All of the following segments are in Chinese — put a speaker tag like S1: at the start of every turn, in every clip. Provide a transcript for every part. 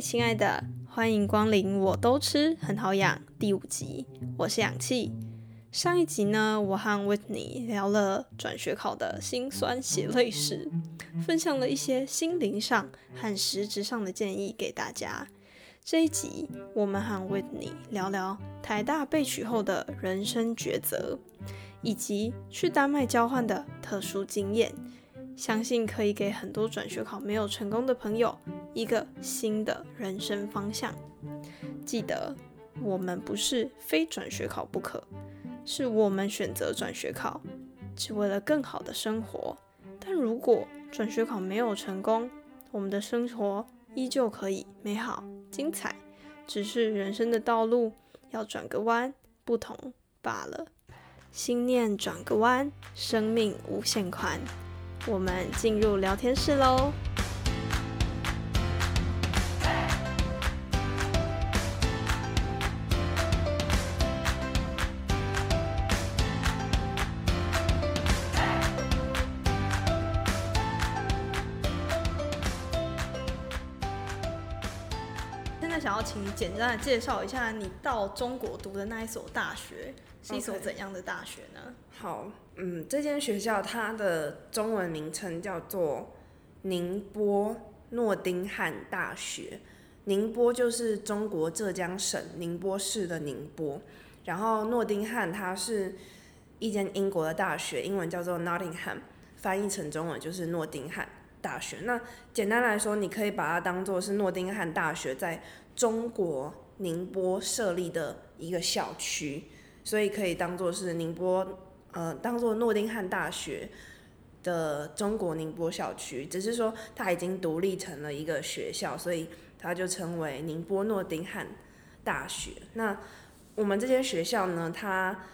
S1: 亲爱的，欢迎光临，我都吃，很好养。第五集，我是氧气。上一集呢，我和 Whitney 聊了转学考的辛酸血泪史，分享了一些心灵上和实质上的建议给大家。这一集，我们和 Whitney 聊聊台大被取后的人生抉择，以及去丹麦交换的特殊经验。相信可以给很多转学考没有成功的朋友一个新的人生方向。记得，我们不是非转学考不可，是我们选择转学考，只为了更好的生活。但如果转学考没有成功，我们的生活依旧可以美好精彩，只是人生的道路要转个弯，不同罢了。心念转个弯，生命无限宽。我们进入聊天室喽。在想要请你简单的介绍一下你到中国读的那一所大学是一所怎样的大学呢？
S2: 好，嗯，这间学校它的中文名称叫做宁波诺丁汉大学。宁波就是中国浙江省宁波市的宁波，然后诺丁汉它是一间英国的大学，英文叫做 Nottingham，翻译成中文就是诺丁汉大学。那简单来说，你可以把它当做是诺丁汉大学在中国宁波设立的一个校区，所以可以当做是宁波呃，当做诺丁汉大学的中国宁波校区，只是说它已经独立成了一个学校，所以它就称为宁波诺丁汉大学。那我们这间学校呢，它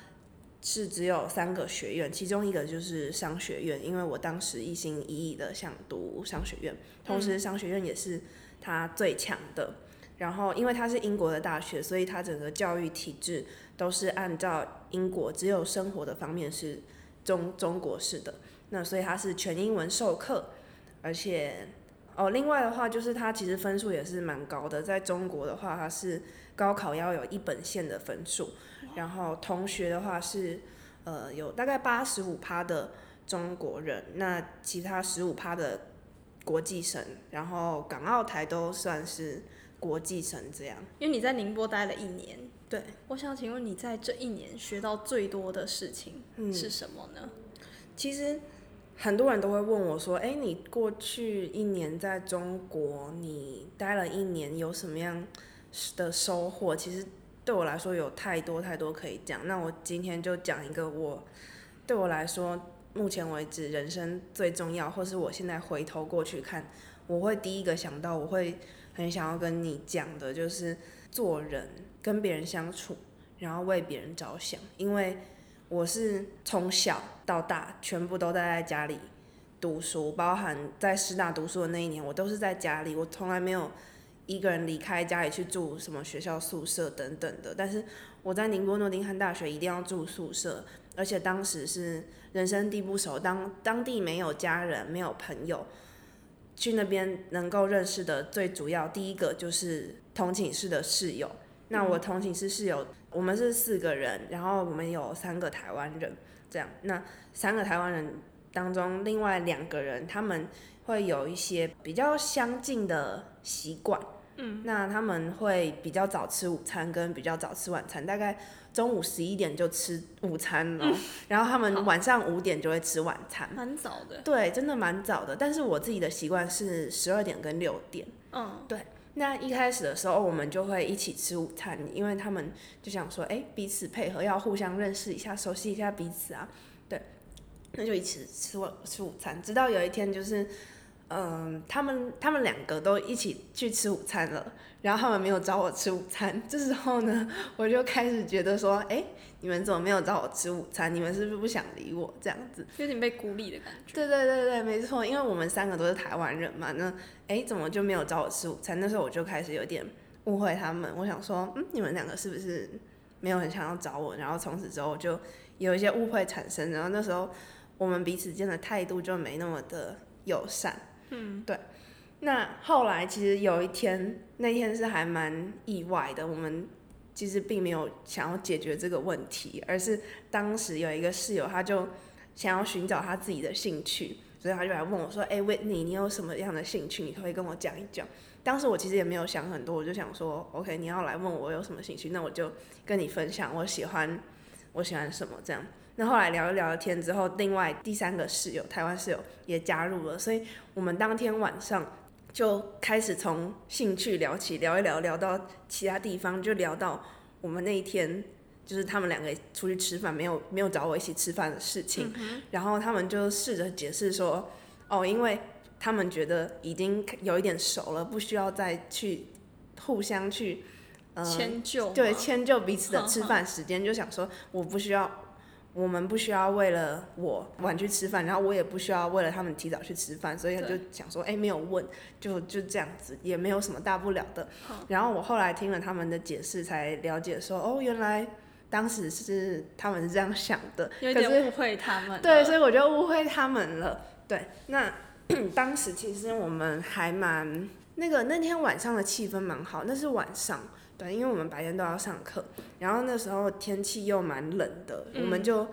S2: 是只有三个学院，其中一个就是商学院，因为我当时一心一意的想读商学院，同时商学院也是它最强的。然后，因为它是英国的大学，所以它整个教育体制都是按照英国，只有生活的方面是中中国式的。那所以它是全英文授课，而且哦，另外的话就是它其实分数也是蛮高的，在中国的话它是高考要有一本线的分数，然后同学的话是呃有大概八十五趴的中国人，那其他十五趴的国际生，然后港澳台都算是国际生这样。
S1: 因为你在宁波待了一年，
S2: 对，
S1: 我想请问你在这一年学到最多的事情
S2: 嗯
S1: 是什么呢？
S2: 其实很多人都会问我说：“哎，你过去一年在中国，你待了一年，有什么样的收获？”其实对我来说有太多太多可以讲。那我今天就讲一个我对我来说目前为止人生最重要，或是我现在回头过去看，我会第一个想到，我会很想要跟你讲的，就是做人跟别人相处，然后为别人着想，因为。我是从小到大全部都待在家里读书，包含在师大读书的那一年，我都是在家里，我从来没有一个人离开家里去住什么学校宿舍等等的。但是我在宁波诺丁汉大学一定要住宿舍，而且当时是人生地不熟，当当地没有家人，没有朋友，去那边能够认识的最主要第一个就是同寝室的室友。那我同寝室室友，我们是四个人，然后我们有三个台湾人，这样。那三个台湾人当中，另外两个人他们会有一些比较相近的习惯，嗯，那他们会比较早吃午餐，跟比较早吃晚餐，大概中午十一点就吃午餐了，然后他们晚上五点就会吃晚餐。
S1: 蛮早的，
S2: 对，真的蛮早的。但是我自己的习惯是十二点跟六点。
S1: 嗯，对
S2: 那一开始的时候，我们就会一起吃午餐，因为他们就想说，哎、彼此配合，要互相认识一下，熟悉一下彼此啊。对，那就一起吃晚吃午餐，直到有一天就是，嗯，他们他们两个都一起去吃午餐了，然后他们没有找我吃午餐。这时候呢，我就开始觉得说，哎、你们怎么没有找我吃午餐？你们是不是不想理我这样子？
S1: 有点被孤立的感觉。
S2: 对对对对，没错，因为我们三个都是台湾人嘛，那哎怎么就没有找我吃午餐？那时候我就开始有点误会他们，我想说，嗯，你们两个是不是没有很想要找我？然后从此之后就有一些误会产生，然后那时候我们彼此间的态度就没那么的友善。嗯，对。那后来其实有一天，那天是还蛮意外的，我们其实并没有想要解决这个问题，而是当时有一个室友，他就想要寻找他自己的兴趣，所以他就来问我说：“哎、维尼，你有什么样的兴趣？你可以跟我讲一讲？”当时我其实也没有想很多，我就想说：“OK，你要来问我有什么兴趣，那我就跟你分享我喜欢我喜欢什么这样。”那后来聊一聊天之后，另外第三个室友，台湾室友也加入了，所以我们当天晚上就开始从兴趣聊起，聊一聊，聊到其他地方，就聊到我们那一天就是他们两个出去吃饭，没有没有找我一起吃饭的事情，然后他们就试着解释说，哦，因为他们觉得已经有一点熟了，不需要再去互相去。呃，
S1: 迁就
S2: 对，迁就彼此的吃饭时间，就想说我不需要，我们不需要为了我晚去吃饭，然后我也不需要为了他们提早去吃饭，所以他就想说，哎、没有问，就就这样子，也没有什么大不了的。然后我后来听了他们的解释，才了解说，哦，原来当时是他们是这样想的，可是
S1: 点误会他们。
S2: 对，所以我就误会他们了。对，那 当时其实我们还蛮那个那天晚上的气氛蛮好，那是晚上，对，因为我们白天都要上课，然后那时候天气又蛮冷的，我们
S1: 嗯
S2: 就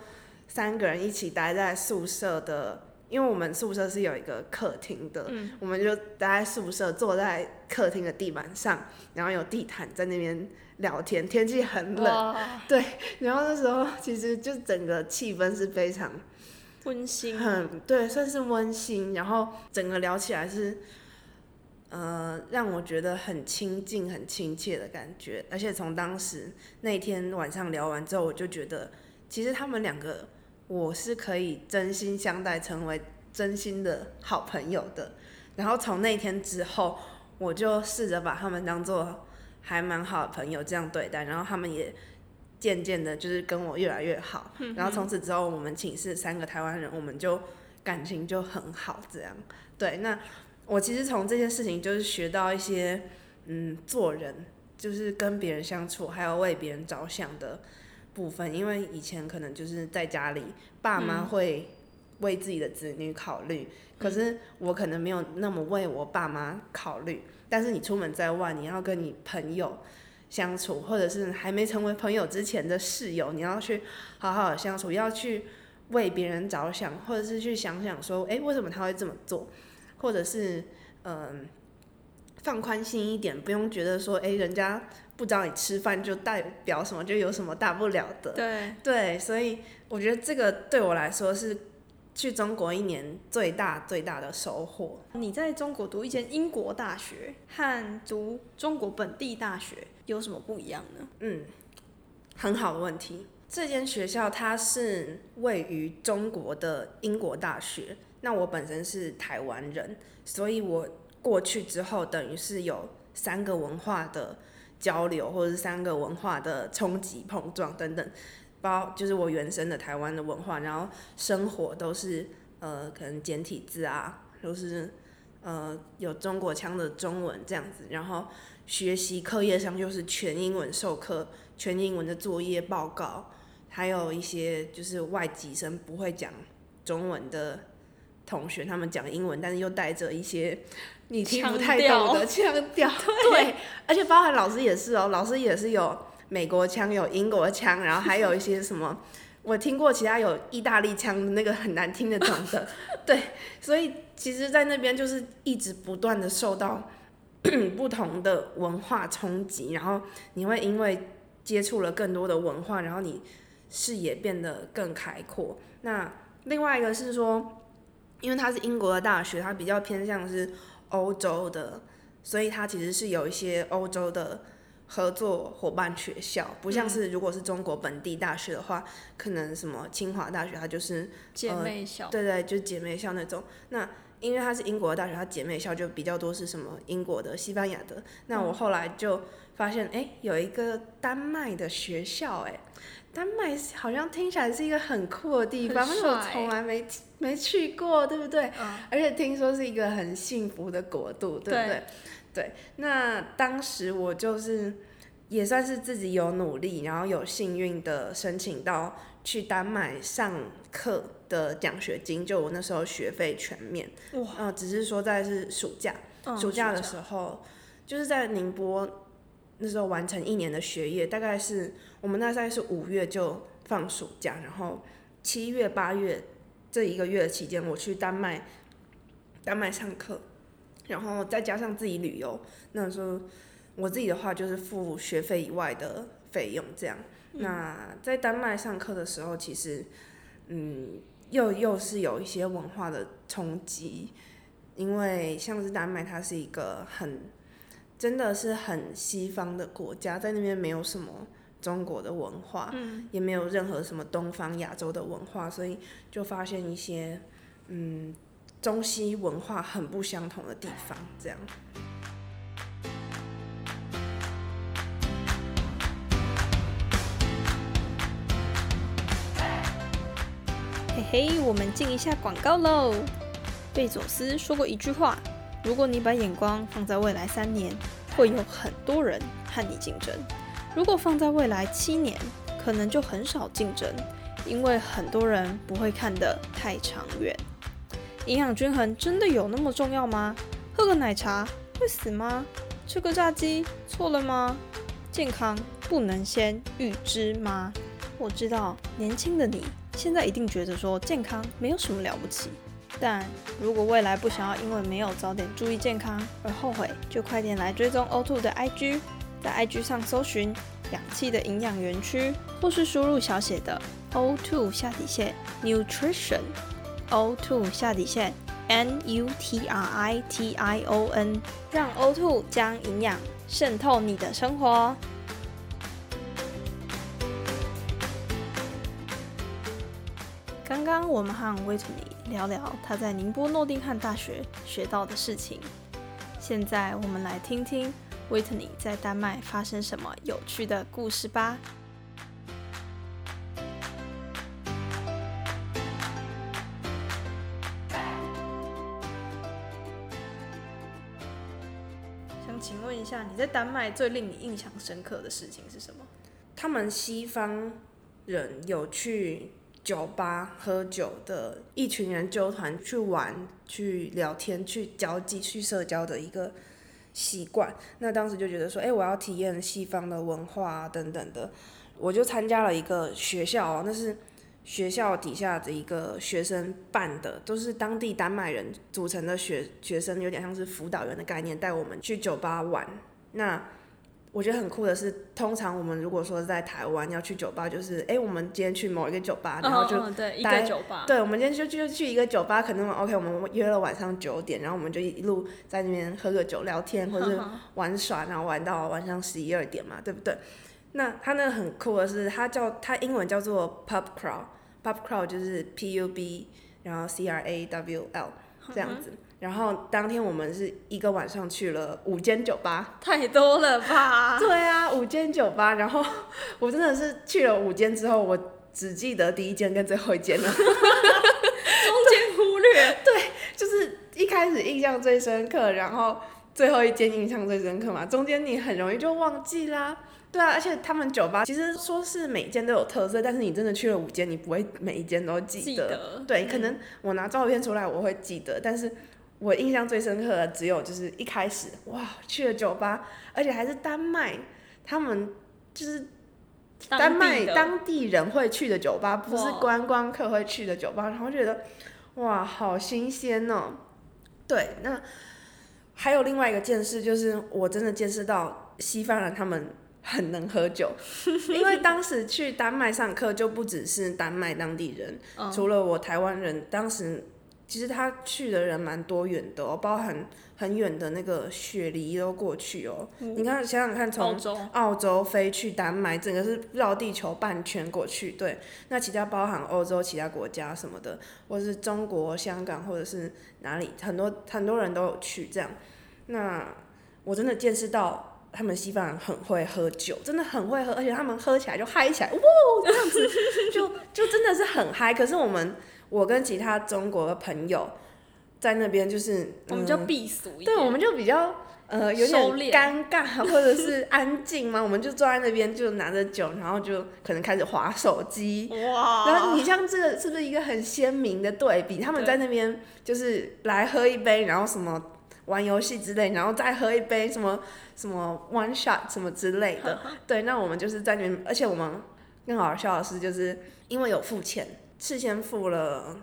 S2: 三个人一起待在宿舍的。因为我们宿舍是有一个客厅的，
S1: 嗯
S2: 我们就待在宿舍，坐在客厅的地板上，然后有地毯在那边聊天，天气很冷，
S1: 对，
S2: 然后那时候其实就整个气氛是非常
S1: 温馨。
S2: 很对，算是温馨，然后整个聊起来是，呃，让我觉得很亲近、很亲切的感觉。而且从当时那天晚上聊完之后，我就觉得，其实他们两个我是可以真心相待，成为真心的好朋友的。然后从那天之后，我就试着把他们当做还蛮好的朋友这样对待，然后他们也渐渐的就是跟我越来越好。然后从此之后，我们寝室三个台湾人，我们就感情就很好，这样。对，那我其实从这件事情就是学到一些，嗯，做人就是跟别人相处，还有为别人着想的部分。因为以前可能就是在家里，爸妈
S1: 嗯
S2: 会为自己的子女考虑，可是我可能没有那么为我爸妈考虑。但是你出门在外，你要跟你朋友相处，或者是还没成为朋友之前的室友，你要去好好的相处，要去为别人着想，或者是去想想说，诶，为什么他会这么做，或者是嗯、放宽心一点，不用觉得说，诶，人家不找你吃饭就代表什么，就有什么大不了的。
S1: 对，
S2: 对，所以我觉得这个对我来说是去中国一年最大最大的收获。
S1: 你在中国读一间英国大学和读中国本地大学有什么不一样呢？
S2: 嗯，很好的问题。这间学校它是位于中国的英国大学，那我本身是台湾人，所以我过去之后等于是有三个文化的交流，或者是三个文化的冲击碰撞等等，包就是我原生的台湾的文化，然后生活都是呃可能简体字啊，都是呃有中国腔的中文这样子，然后学习课业上就是全英文授课，全英文的作业报告，还有一些就是外籍生不会讲中文的同学，他们讲英文，但是又带着一些你听不太懂的腔调，对，而且包含老师也是哦，老师也是有美国腔，有英国腔，然后还有一些什么。我听过其他有意大利腔的那个很难听得懂的，对，所以其实，在那边就是一直不断的受到 不同的文化冲击，然后你会因为接触了更多的文化，然后你视野变得更开阔。那另外一个是说，因为它是英国的大学，它比较偏向是欧洲的，所以它其实是有一些欧洲的合作伙伴学校，不像是如果是中国本地大学的话，可能什么清华大学它就是
S1: 姐妹校，
S2: 对对，就是姐妹校那种。那因为它是英国的大学，它姐妹校就比较多是什么英国的、西班牙的。那我后来就发现，哎、有一个丹麦的学校、哎，丹麦好像听起来是一个很酷的地方，但是我从来没没去过，对不对？
S1: 嗯，
S2: 而且听说是一个很幸福的国度，对不对？对，那当时我就是也算是自己有努力，然后有幸运的申请到去丹麦上课的奖学金，就我那时候学费全免，
S1: 哇，
S2: 呃，只是说在是暑假，
S1: 嗯
S2: 暑假的时候，就是在宁波那时候完成一年的学业，大概是我们那大概是五月就放暑假，然后七月八月这一个月的期间，我去丹麦丹麦上课，然后再加上自己旅游，那时候我自己的话就是付学费以外的费用这样。那在丹麦上课的时候，其实嗯，又又是有一些文化的冲击，因为像是丹麦，它是一个很真的是很西方的国家，在那边没有什么中国的文化，也没有任何什么东方亚洲的文化，所以就发现一些嗯中西文化很不相同的地方，这样。
S1: 嘿嘿，我们进一下广告喽。贝佐斯说过一句话：如果你把眼光放在未来三年，会有很多人和你竞争；如果放在未来七年，可能就很少竞争，因为很多人不会看得太长远。营养均衡真的有那么重要吗？喝个奶茶会死吗？吃个炸鸡错了吗？健康不能先预知吗？我知道年轻的你现在一定觉得说健康没有什么了不起，但如果未来不想要因为没有早点注意健康而后悔，就快点来追踪 O2 的 IG，在 IG 上搜寻氧气的营养园区，或是输入小写的 O2 下底线 Nutrition，O2 下底线 N U T R I T I O N，让 O2 将营养渗透你的生活。刚刚我们和威特尼聊聊他在宁波诺丁汉大学学到的事情，现在我们来听听威特尼在丹麦发生什么有趣的故事吧。想请问一下，你在丹麦最令你印象深刻的事情是什么？
S2: 他们西方人有去酒吧喝酒的，一群人纠团去玩、去聊天、去交际、去社交的一个习惯。那当时就觉得说，哎、我要体验西方的文化啊，等等的。我就参加了一个学校哦，那是学校底下的一个学生办的，都是当地丹麦人组成的学学生，有点像是辅导员的概念，带我们去酒吧玩。那我觉得很酷的是，通常我们如果说在台湾要去酒吧，就是哎、诶我们今天去某一个酒吧，然后就、
S1: 嗯对一
S2: 待
S1: 个酒吧，
S2: 对，我们今天就就去一个酒吧，可能 OK，我们约了晚上九点，然后我们就一路在那边喝个酒聊天，或者是玩耍，然后玩到晚上十一二点嘛，对不对？那它那个很酷的是，它叫它英文叫做 pub crawl，pub crawl 就是 P U B，然后 C R A W L 这样子。然后当天我们是一个晚上去了五间酒吧，
S1: 太多了吧？
S2: 对啊，五间酒吧，然后我真的是去了五间之后，我只记得第一间跟最后一间了。
S1: 中间忽略，对
S2: 就是一开始印象最深刻，然后最后一间印象最深刻嘛，中间你很容易就忘记啦。对啊，而且他们酒吧其实说是每间都有特色，但是你真的去了五间，你不会每一间都记得。
S1: 记得
S2: 对，可能我拿照片出来我会记得，但是我印象最深刻的只有就是一开始哇去了酒吧，而且还是丹麦，他们就是丹麦
S1: 当
S2: 当地人会去的酒吧，不是观光客会去的酒吧，然后觉得哇，好新鲜哦。对，那还有另外一个见识，就是我真的见识到西方人他们很能喝酒，因为当时去丹麦上课就不只是丹麦当地人，
S1: 嗯。
S2: 除了我台湾人，当时其实他去的人蛮多远的哦，包含很远的那个雪梨都过去哦。你看想想看，从，澳洲飞去丹麦，整个是绕地球半圈过去。对，那其他包含欧洲其他国家什么的，或是中国、香港或者是哪里，很多很多人都有去这样。那我真的见识到他们西方人很会喝酒，真的很会喝，而且他们喝起来就嗨起来，哇，这样子就就真的是很嗨。可是我们我跟其他中国的朋友在那边就是，
S1: 我们就
S2: 嗯
S1: 避俗一点。
S2: 对，我们就比较呃 有
S1: 收
S2: 点尴尬或者是安静嘛，我们就坐在那边就拿着酒，然后就可能开始划手机。
S1: 哇，
S2: 然后你像这个是不是一个很鲜明的对比？他们在那边就是来喝一杯，然后什么玩游戏之类，然后再喝一杯什么什么 one shot 什么之类的。对，那我们就是在那边，而且我们更好笑的是，就是因为有付钱，事先付了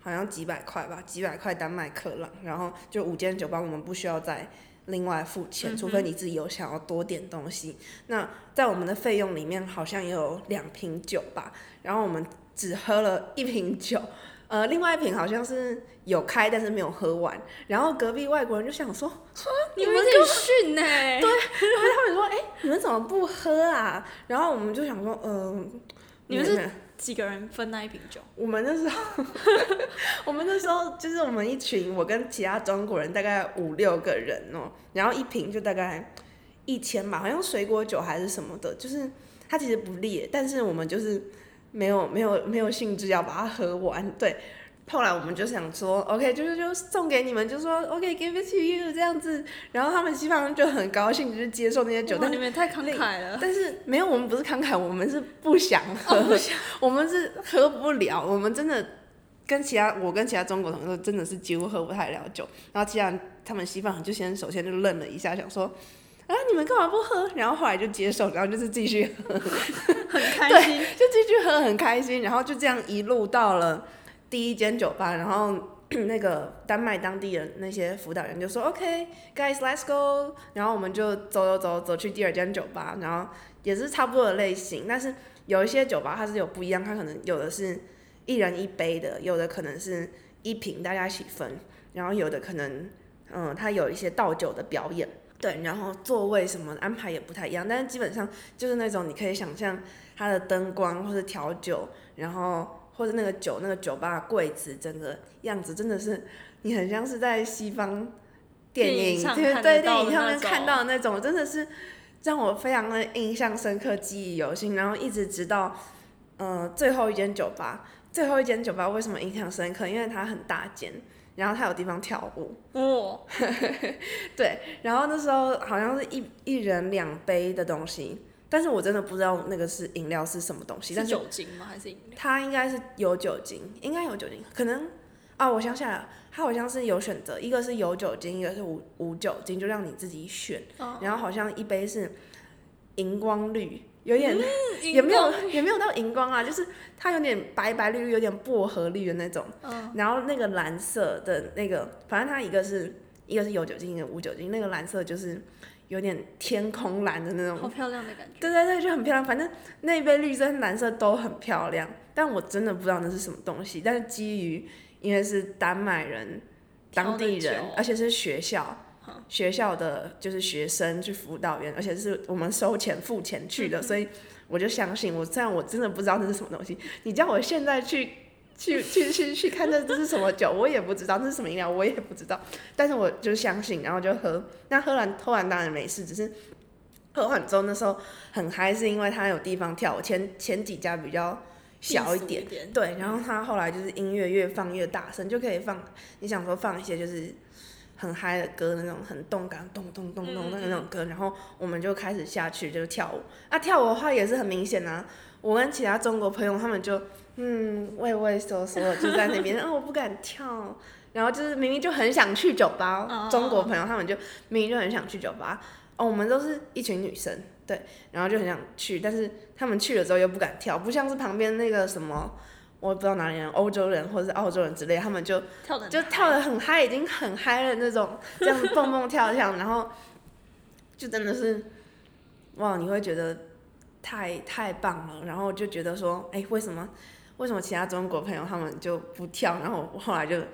S2: 好像几百块吧，几百块丹麦克朗，然后就五间酒吧我们不需要再另外付钱，除非你自己有想要多点东西。那在我们的费用里面好像也有两瓶酒吧，然后我们只喝了一瓶酒。呃，另外一瓶好像是有开，但是没有喝完。然后隔壁外国人就想说：“
S1: 你们很逊呢。”对，然后
S2: 他们说：“哎，你们怎么不喝啊？”然后我们就想说：“嗯，
S1: 你们是几个人分那一瓶酒？”
S2: 我们那时候，我们那时候就是我们一群，我跟其他中国人大概五六个人哦，然后一瓶就大概一千吧，好像水果酒还是什么的，就是它其实不烈，但是我们就是。没有没有没有兴致要把它喝完，对。后来我们就想说，OK，就是就送给你们，就说 OK，give it to you 这样子。然后他们西方人就很高兴，就是接受那些酒。但
S1: 你们太慷慨了。
S2: 但是没有，我们不是慷慨，我们是不想喝，我们是喝不了。我们真的跟其他我跟其他中国同学真的是几乎喝不太了酒。然后既然他们西方人就先首先就愣了一下，想说。啊！你们干嘛不喝？然后后来就接受，然后就是继续喝，
S1: 很开心，
S2: 就继续喝，很开心。然后就这样一路到了第一间酒吧，然后那个丹麦当地的那些辅导员就说：“OK，guys，let's go。”然后我们就走走走走去第二间酒吧，然后也是差不多的类型，但是有一些酒吧它是有不一样，它可能有的是一人一杯的，有的可能是一瓶大家一起分，然后有的可能嗯，它有一些倒酒的表演。对，然后座位什么安排也不太一样，但是基本上就是那种你可以想象它的灯光或者调酒，然后或者那个酒那个酒吧柜子整个样子真的是你很像是在西方电影对对电影上面看到的那种，真的是让我非常的印象深刻、记忆犹新。然后一直直到呃最后一间酒吧，最后一间酒吧为什么印象深刻？因为它很大间。然后他有地方跳舞，哦，对，然后那时候好像是一一人两杯的东西，但是我真的不知道那个是饮料是什么东西，是
S1: 酒精吗还是饮料？
S2: 它应该是有酒精，应该有酒精，可能啊，我想起来了，它好像是有选择，一个是有酒精，一个是无无酒精，就让你自己选，然后好像一杯是荧光绿。有点 也没有也没有到荧光啊，就是它有点白白绿绿，有点薄荷绿的那种。嗯。然后那个蓝色的那个，反正它一个是一个是有酒精，一个无酒精。那个蓝色就是有点天空蓝的那种。
S1: 好漂亮的感觉。
S2: 对对对，就很漂亮。反正那一杯绿色、蓝色都很漂亮，但我真的不知道那是什么东西。但是基于因为是丹麦人、当地人，而且是学校。学校的就是学生去辅导员，而且是我们收钱付钱去的，所以我就相信我。虽然我真的不知道那是什么东西，你叫我现在去去去去去看这这是什么酒，我也不知道这是什么饮料，我也不知道。但是我就相信，然后就喝。那喝完喝完当然没事，只是喝完之后那时候很嗨，是因为它有地方跳。前前几家比较小一点，对。然后它后来就是音乐越放越大声，就可以放你想说放一些就是。很嗨的歌，那种很动感，咚咚咚咚的那种歌，然后我们就开始下去就跳舞。啊，跳舞的话也是很明显啊。我跟其他中国朋友他们就嗯畏畏缩缩就在那边，啊 我不敢跳。然后就是明明就很想去酒吧，中国朋友他们就明明就很想去酒吧。哦，我们都是一群女生，对，然后就很想去，但是他们去了之后又不敢跳，不像是旁边那个什么。我不知道哪里人，欧洲人或者是澳洲人之类，他们就就跳的很嗨，已经很嗨了那种，这样子蹦蹦跳跳，然后就真的是，哇，你会觉得太太棒了，然后就觉得说，哎，为什么为什么其他中国朋友他们就不跳？然后我后来就直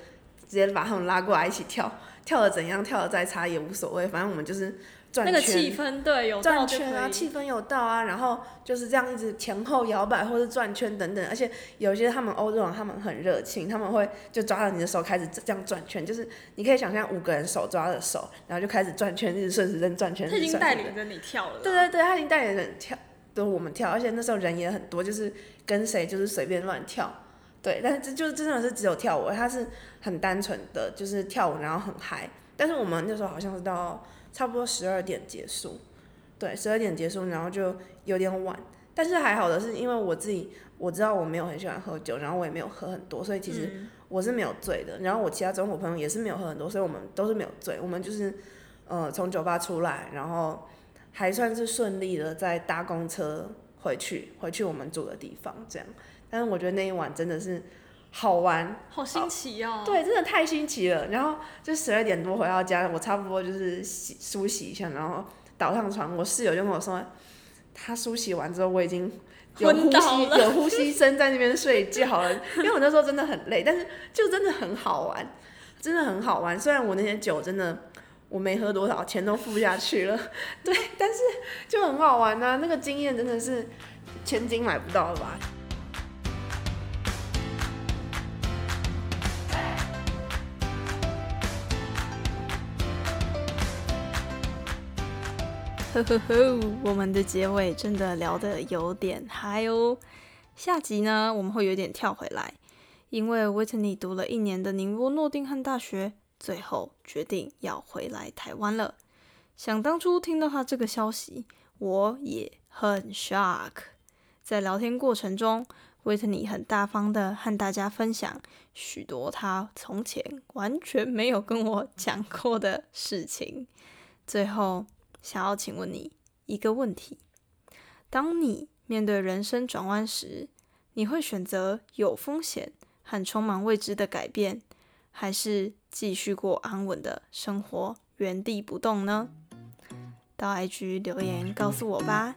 S2: 接把他们拉过来一起跳，跳的怎样，跳的再差也无所谓，反正我们就是转圈。
S1: 那个气氛对有
S2: 转圈啊，气氛有到啊，然后就是这样一直前后摇摆或者转圈等等，而且有些他们欧洲人他们很热情，他们会就抓着你的手开始这样转圈，就是你可以想象五个人手抓着手，然后就开始转圈，一直顺时针转圈。
S1: 他已经带领着你跳了。
S2: 对对对，他已经带领着你跳，都我们跳，而且那时候人也很多，就是跟谁就是随便乱跳，对，但是这就是真的是只有跳舞，他是很单纯的就是跳舞，然后很嗨，但是我们那时候好像是到。差不多十二点结束，对，十二点结束，然后就有点晚，但是还好的是，因为我自己我知道我没有很喜欢喝酒，然后我也没有喝很多，所以其实我是没有醉的，然后我其他中国朋友也是没有喝很多，所以我们都是没有醉。我们就是呃从酒吧出来，然后还算是顺利的在搭公车回去，回去我们住的地方这样。但是我觉得那一晚真的是好玩，
S1: 好新奇哦。
S2: 对，真的太新奇了。然后就十二点多回到家，我差不多就是洗梳洗一下，然后倒上床，我室友就跟我说，他梳洗完之后我已经。有呼吸，有呼吸声在那边睡觉了。因为我那时候真的很累，但是就真的很好玩，真的很好玩。虽然我那些酒真的我没喝多少，钱都付下去了，对，但是就很好玩啊！那个经验真的是千金买不到的吧。
S1: 呵呵呵，我们的结尾真的聊得有点嗨哦。下集呢，我们会有点跳回来，因为维特尼读了一年的宁波诺丁汉大学，最后决定要回来台湾了。想当初听到他这个消息，我也很 shock。在聊天过程中，维特尼很大方的和大家分享许多他从前完全没有跟我讲过的事情。最后。想要请问你一个问题：当你面对人生转弯时，你会选择有风险和充满未知的改变，还是继续过安稳的生活，原地不动呢？到 IG 留言告诉我吧。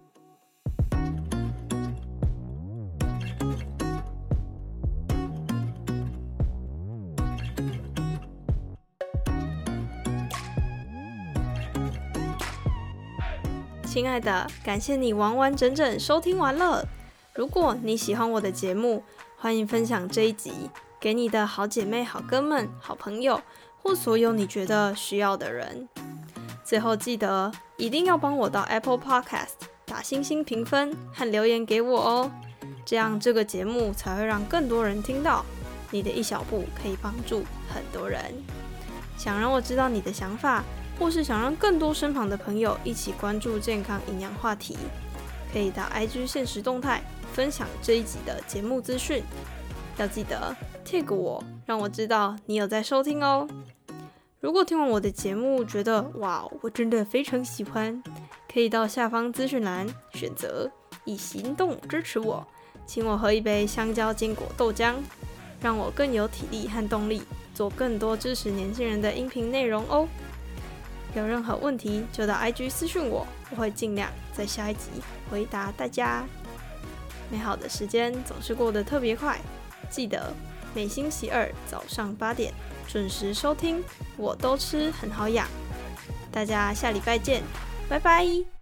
S1: 亲爱的，感谢你完完整整收听完了。如果你喜欢我的节目，欢迎分享这一集给你的好姐妹、好哥们、好朋友，或所有你觉得需要的人。最后记得一定要帮我到 Apple Podcast 打星星评分和留言给我哦，这样这个节目才会让更多人听到。你的一小步可以帮助很多人。想让我知道你的想法。或是想让更多身旁的朋友一起关注健康营养话题，可以到 IG 现实动态分享这一集的节目资讯。要记得 tag 我，让我知道你有在收听哦。如果听完我的节目觉得哇，我真的非常喜欢，可以到下方资讯栏选择以行动支持我，请我喝一杯香蕉坚果豆浆，让我更有体力和动力做更多支持年轻人的音频内容哦。有任何问题就到 IG 私讯我，我会尽量在下一集回答大家。美好的时间总是过得特别快，记得每星期二早上八点准时收听，我都吃很好养。大家下礼拜见，拜拜。